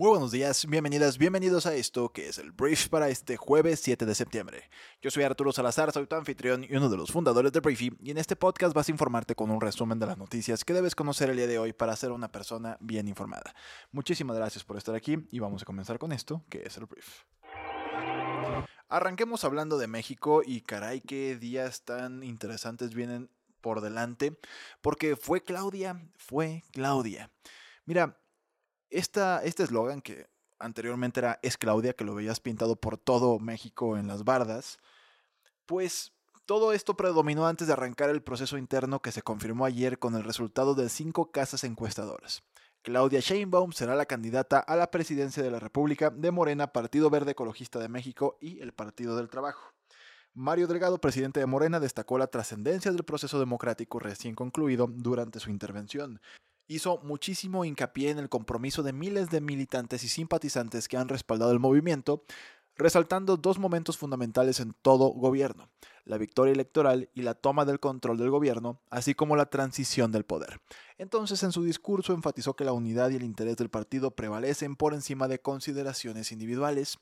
Muy buenos días, bienvenidas, bienvenidos a esto que es el brief para este jueves 7 de septiembre. Yo soy Arturo Salazar, soy tu anfitrión y uno de los fundadores de Briefy y en este podcast vas a informarte con un resumen de las noticias que debes conocer el día de hoy para ser una persona bien informada. Muchísimas gracias por estar aquí y vamos a comenzar con esto que es el brief. Arranquemos hablando de México y caray qué días tan interesantes vienen por delante porque fue Claudia, fue Claudia. Mira, este eslogan que anteriormente era Es Claudia, que lo veías pintado por todo México en las bardas, pues todo esto predominó antes de arrancar el proceso interno que se confirmó ayer con el resultado de cinco casas encuestadoras. Claudia Sheinbaum será la candidata a la presidencia de la República de Morena, Partido Verde Ecologista de México y el Partido del Trabajo. Mario Delgado, presidente de Morena, destacó la trascendencia del proceso democrático recién concluido durante su intervención hizo muchísimo hincapié en el compromiso de miles de militantes y simpatizantes que han respaldado el movimiento, resaltando dos momentos fundamentales en todo gobierno, la victoria electoral y la toma del control del gobierno, así como la transición del poder. Entonces en su discurso enfatizó que la unidad y el interés del partido prevalecen por encima de consideraciones individuales,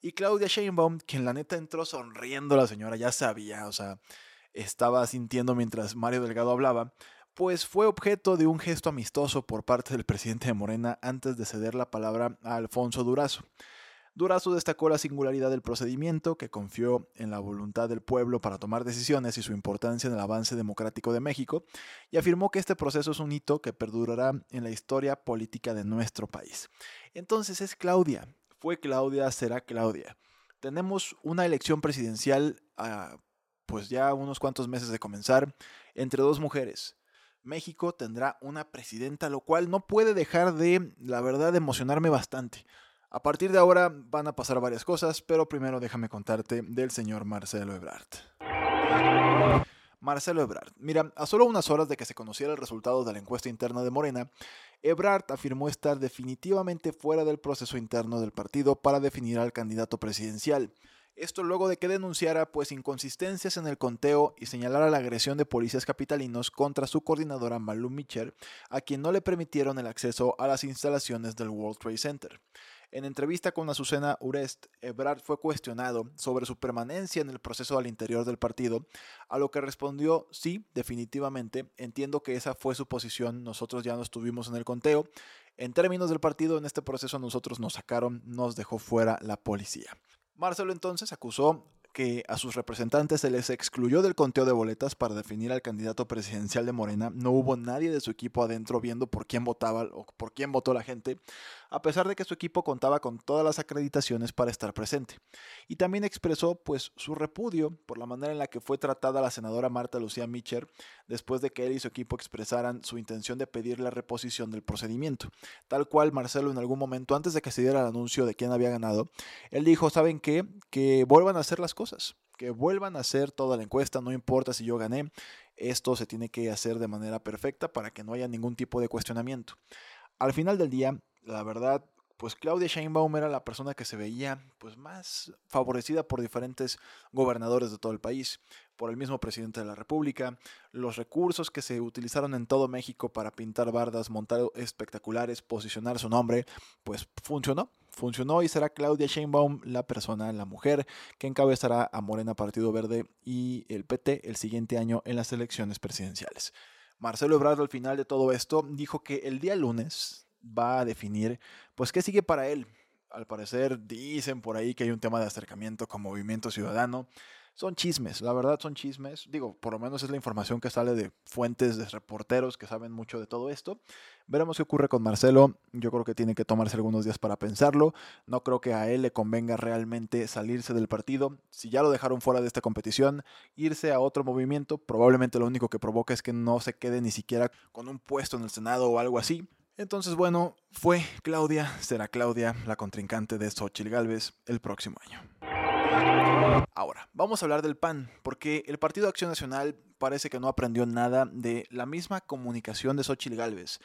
y Claudia Sheinbaum, quien la neta entró sonriendo la señora, ya sabía, o sea, estaba sintiendo mientras Mario Delgado hablaba, pues fue objeto de un gesto amistoso por parte del presidente de Morena antes de ceder la palabra a Alfonso Durazo. Durazo destacó la singularidad del procedimiento, que confió en la voluntad del pueblo para tomar decisiones y su importancia en el avance democrático de México, y afirmó que este proceso es un hito que perdurará en la historia política de nuestro país. Entonces es Claudia, fue Claudia, será Claudia. Tenemos una elección presidencial, pues ya unos cuantos meses de comenzar, entre dos mujeres. México tendrá una presidenta, lo cual no puede dejar de, la verdad, emocionarme bastante. A partir de ahora van a pasar varias cosas, pero primero déjame contarte del señor Marcelo Ebrard. Marcelo Ebrard. Mira, a solo unas horas de que se conociera el resultado de la encuesta interna de Morena, Ebrard afirmó estar definitivamente fuera del proceso interno del partido para definir al candidato presidencial. Esto luego de que denunciara pues inconsistencias en el conteo y señalara la agresión de policías capitalinos contra su coordinadora Malu Mitchell, a quien no le permitieron el acceso a las instalaciones del World Trade Center. En entrevista con Azucena Urest, Ebrard fue cuestionado sobre su permanencia en el proceso al interior del partido, a lo que respondió, sí, definitivamente, entiendo que esa fue su posición, nosotros ya no estuvimos en el conteo. En términos del partido, en este proceso nosotros nos sacaron, nos dejó fuera la policía. Marcelo entonces acusó que a sus representantes se les excluyó del conteo de boletas para definir al candidato presidencial de Morena. No hubo nadie de su equipo adentro viendo por quién votaba o por quién votó la gente, a pesar de que su equipo contaba con todas las acreditaciones para estar presente. Y también expresó pues su repudio por la manera en la que fue tratada la senadora Marta Lucía Mitcher después de que él y su equipo expresaran su intención de pedir la reposición del procedimiento. Tal cual Marcelo en algún momento antes de que se diera el anuncio de quién había ganado, él dijo, ¿saben qué? Que vuelvan a hacer las cosas que vuelvan a hacer toda la encuesta, no importa si yo gané, esto se tiene que hacer de manera perfecta para que no haya ningún tipo de cuestionamiento. Al final del día, la verdad, pues Claudia Sheinbaum era la persona que se veía pues más favorecida por diferentes gobernadores de todo el país, por el mismo presidente de la República, los recursos que se utilizaron en todo México para pintar bardas, montar espectaculares, posicionar su nombre, pues funcionó, funcionó y será Claudia Sheinbaum la persona, la mujer que encabezará a Morena Partido Verde y el PT el siguiente año en las elecciones presidenciales. Marcelo Ebrard al final de todo esto dijo que el día lunes va a definir, pues, qué sigue para él. Al parecer dicen por ahí que hay un tema de acercamiento con Movimiento Ciudadano. Son chismes, la verdad son chismes. Digo, por lo menos es la información que sale de fuentes de reporteros que saben mucho de todo esto. Veremos qué ocurre con Marcelo. Yo creo que tiene que tomarse algunos días para pensarlo. No creo que a él le convenga realmente salirse del partido. Si ya lo dejaron fuera de esta competición, irse a otro movimiento, probablemente lo único que provoca es que no se quede ni siquiera con un puesto en el Senado o algo así. Entonces, bueno, fue Claudia, será Claudia la contrincante de Xochitl Galvez el próximo año. Ahora, vamos a hablar del PAN, porque el Partido Acción Nacional parece que no aprendió nada de la misma comunicación de Xochitl Galvez.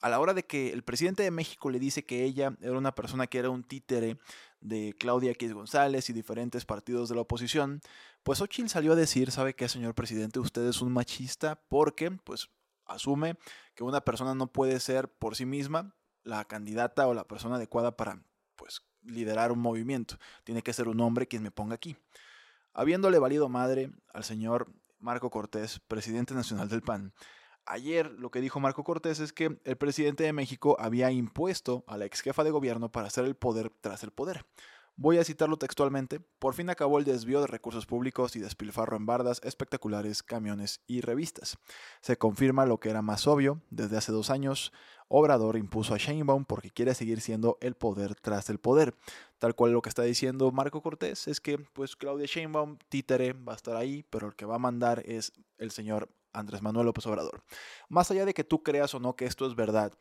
a la hora de que el presidente de México le dice que ella era una persona que era un títere de Claudia X González y diferentes partidos de la oposición, pues Ochil salió a decir, ¿sabe qué, señor presidente? Usted es un machista porque, pues, asume que una persona no puede ser por sí misma la candidata o la persona adecuada para, pues, liderar un movimiento. Tiene que ser un hombre quien me ponga aquí. Habiéndole valido madre al señor Marco Cortés, presidente nacional del PAN, Ayer lo que dijo Marco Cortés es que el presidente de México había impuesto a la ex jefa de gobierno para hacer el poder tras el poder. Voy a citarlo textualmente. Por fin acabó el desvío de recursos públicos y despilfarro en bardas, espectaculares, camiones y revistas. Se confirma lo que era más obvio. Desde hace dos años, Obrador impuso a Sheinbaum porque quiere seguir siendo el poder tras el poder. Tal cual lo que está diciendo Marco Cortés es que, pues, Claudia Sheinbaum, títere, va a estar ahí, pero el que va a mandar es el señor Andrés Manuel López Obrador. Más allá de que tú creas o no que esto es verdad,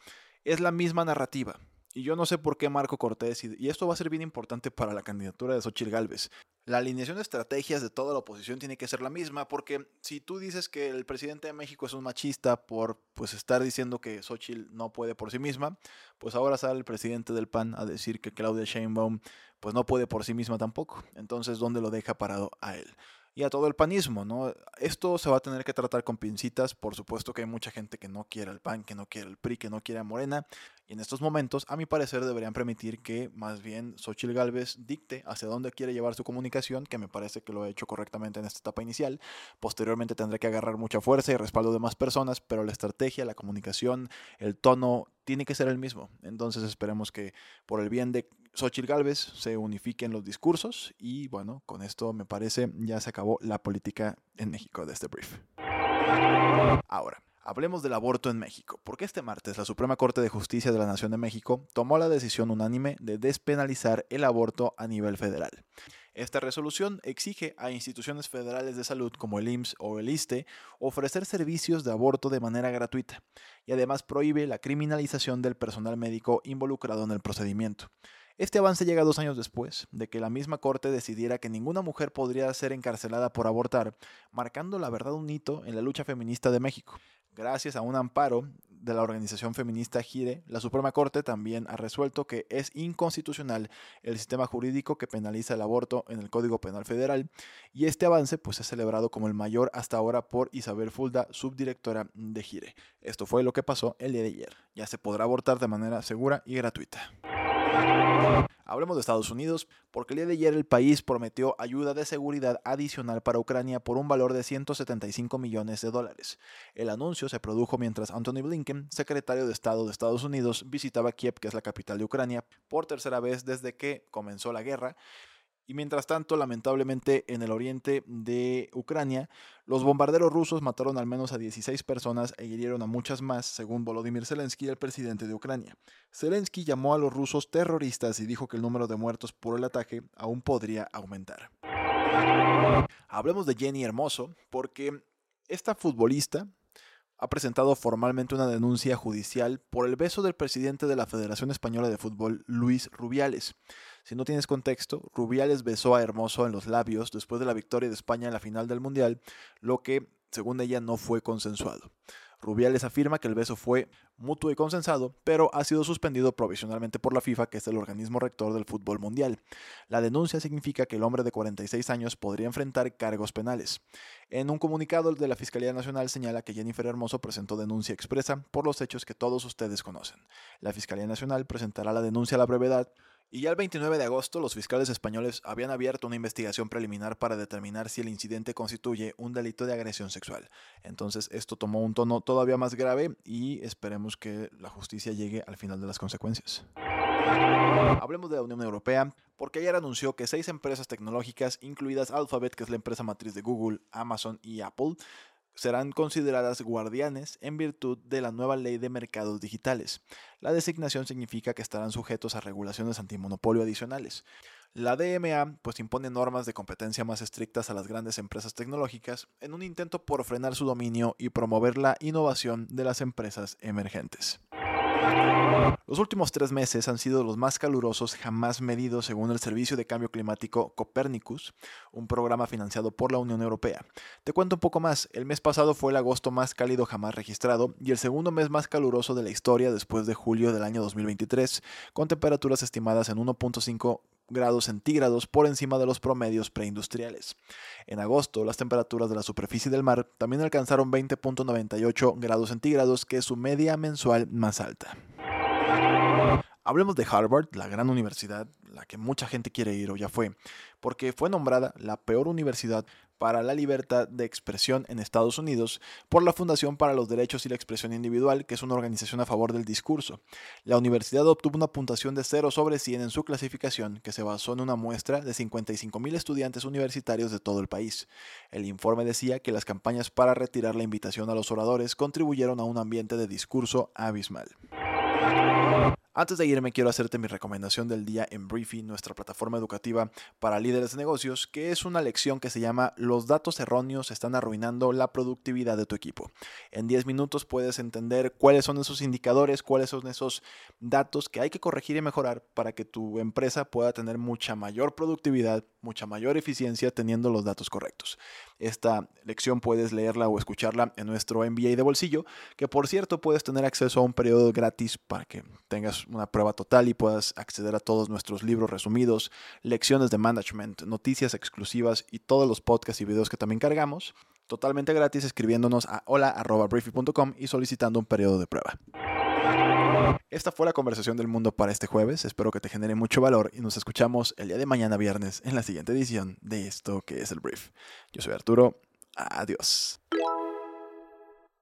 es la misma narrativa. Y yo no sé por qué Marco Cortés, y esto va a ser bien importante para la candidatura de Xochitl Gálvez. La alineación de estrategias de toda la oposición tiene que ser la misma, porque si tú dices que el presidente de México es un machista por pues estar diciendo que Xochitl no puede por sí misma, pues ahora sale el presidente del PAN a decir que Claudia Sheinbaum pues no puede por sí misma tampoco. Entonces, ¿dónde lo deja parado a él? Y a todo el panismo, ¿no? Esto se va a tener que tratar con pincitas, por supuesto que hay mucha gente que no quiere el PAN, que no quiere el PRI, que no quiere Morena, y en estos momentos, a mi parecer, deberían permitir que más bien Xochitl Galvez dicte hacia dónde quiere llevar su comunicación, que me parece que lo ha hecho correctamente en esta etapa inicial. Posteriormente tendrá que agarrar mucha fuerza y respaldo de más personas, pero la estrategia, la comunicación, el tono tiene que ser el mismo. Entonces esperemos que por el bien de Xochitl Galvez se unifiquen los discursos y bueno, con esto me parece ya se acabó la política en México de este brief. Ahora, Hablemos del aborto en México, porque este martes la Suprema Corte de Justicia de la Nación de México tomó la decisión unánime de despenalizar el aborto a nivel federal. Esta resolución exige a instituciones federales de salud como el IMSS o el ISTE ofrecer servicios de aborto de manera gratuita y además prohíbe la criminalización del personal médico involucrado en el procedimiento. Este avance llega dos años después de que la misma Corte decidiera que ninguna mujer podría ser encarcelada por abortar, marcando la verdad un hito en la lucha feminista de México. Gracias a un amparo de la organización feminista GIRE, la Suprema Corte también ha resuelto que es inconstitucional el sistema jurídico que penaliza el aborto en el Código Penal Federal y este avance pues es celebrado como el mayor hasta ahora por Isabel Fulda, subdirectora de GIRE. Esto fue lo que pasó el día de ayer. Ya se podrá abortar de manera segura y gratuita. Hablemos de Estados Unidos, porque el día de ayer el país prometió ayuda de seguridad adicional para Ucrania por un valor de 175 millones de dólares. El anuncio se produjo mientras Anthony Blinken, secretario de Estado de Estados Unidos, visitaba Kiev, que es la capital de Ucrania, por tercera vez desde que comenzó la guerra, y mientras tanto, lamentablemente, en el oriente de Ucrania, los bombarderos rusos mataron al menos a 16 personas e hirieron a muchas más, según Volodymyr Zelensky, el presidente de Ucrania. Zelensky llamó a los rusos terroristas y dijo que el número de muertos por el ataque aún podría aumentar. Hablemos de Jenny Hermoso, porque esta futbolista ha presentado formalmente una denuncia judicial por el beso del presidente de la Federación Española de Fútbol, Luis Rubiales. Si no tienes contexto, Rubiales besó a Hermoso en los labios después de la victoria de España en la final del Mundial, lo que, según ella, no fue consensuado. Rubiales afirma que el beso fue mutuo y consensado, pero ha sido suspendido provisionalmente por la FIFA, que es el organismo rector del fútbol mundial. La denuncia significa que el hombre de 46 años podría enfrentar cargos penales. En un comunicado de la Fiscalía Nacional señala que Jennifer Hermoso presentó denuncia expresa por los hechos que todos ustedes conocen. La Fiscalía Nacional presentará la denuncia a la brevedad y ya el 29 de agosto, los fiscales españoles habían abierto una investigación preliminar para determinar si el incidente constituye un delito de agresión sexual. Entonces, esto tomó un tono todavía más grave y esperemos que la justicia llegue al final de las consecuencias. Hablemos de la Unión Europea, porque ayer anunció que seis empresas tecnológicas, incluidas Alphabet, que es la empresa matriz de Google, Amazon y Apple, serán consideradas guardianes en virtud de la nueva ley de mercados digitales. La designación significa que estarán sujetos a regulaciones antimonopolio adicionales. La DMA pues impone normas de competencia más estrictas a las grandes empresas tecnológicas en un intento por frenar su dominio y promover la innovación de las empresas emergentes. Los últimos tres meses han sido los más calurosos jamás medidos según el Servicio de Cambio Climático Copernicus, un programa financiado por la Unión Europea. Te cuento un poco más, el mes pasado fue el agosto más cálido jamás registrado y el segundo mes más caluroso de la historia después de julio del año 2023, con temperaturas estimadas en 1.5 grados centígrados por encima de los promedios preindustriales. En agosto, las temperaturas de la superficie del mar también alcanzaron 20.98 grados centígrados, que es su media mensual más alta. Hablemos de Harvard, la gran universidad, la que mucha gente quiere ir o ya fue, porque fue nombrada la peor universidad para la libertad de expresión en Estados Unidos por la Fundación para los Derechos y la Expresión Individual, que es una organización a favor del discurso. La universidad obtuvo una puntuación de 0 sobre 100 en su clasificación, que se basó en una muestra de 55.000 estudiantes universitarios de todo el país. El informe decía que las campañas para retirar la invitación a los oradores contribuyeron a un ambiente de discurso abismal. Antes de irme, quiero hacerte mi recomendación del día en Briefy, nuestra plataforma educativa para líderes de negocios, que es una lección que se llama Los datos erróneos están arruinando la productividad de tu equipo. En 10 minutos puedes entender cuáles son esos indicadores, cuáles son esos datos que hay que corregir y mejorar para que tu empresa pueda tener mucha mayor productividad, mucha mayor eficiencia teniendo los datos correctos. Esta lección puedes leerla o escucharla en nuestro MBA de bolsillo, que por cierto puedes tener acceso a un periodo gratis para que tengas una prueba total y puedas acceder a todos nuestros libros resumidos, lecciones de management, noticias exclusivas y todos los podcasts y videos que también cargamos, totalmente gratis escribiéndonos a hola.briefy.com y solicitando un periodo de prueba. Esta fue la conversación del mundo para este jueves. Espero que te genere mucho valor y nos escuchamos el día de mañana viernes en la siguiente edición de esto que es el brief. Yo soy Arturo. Adiós.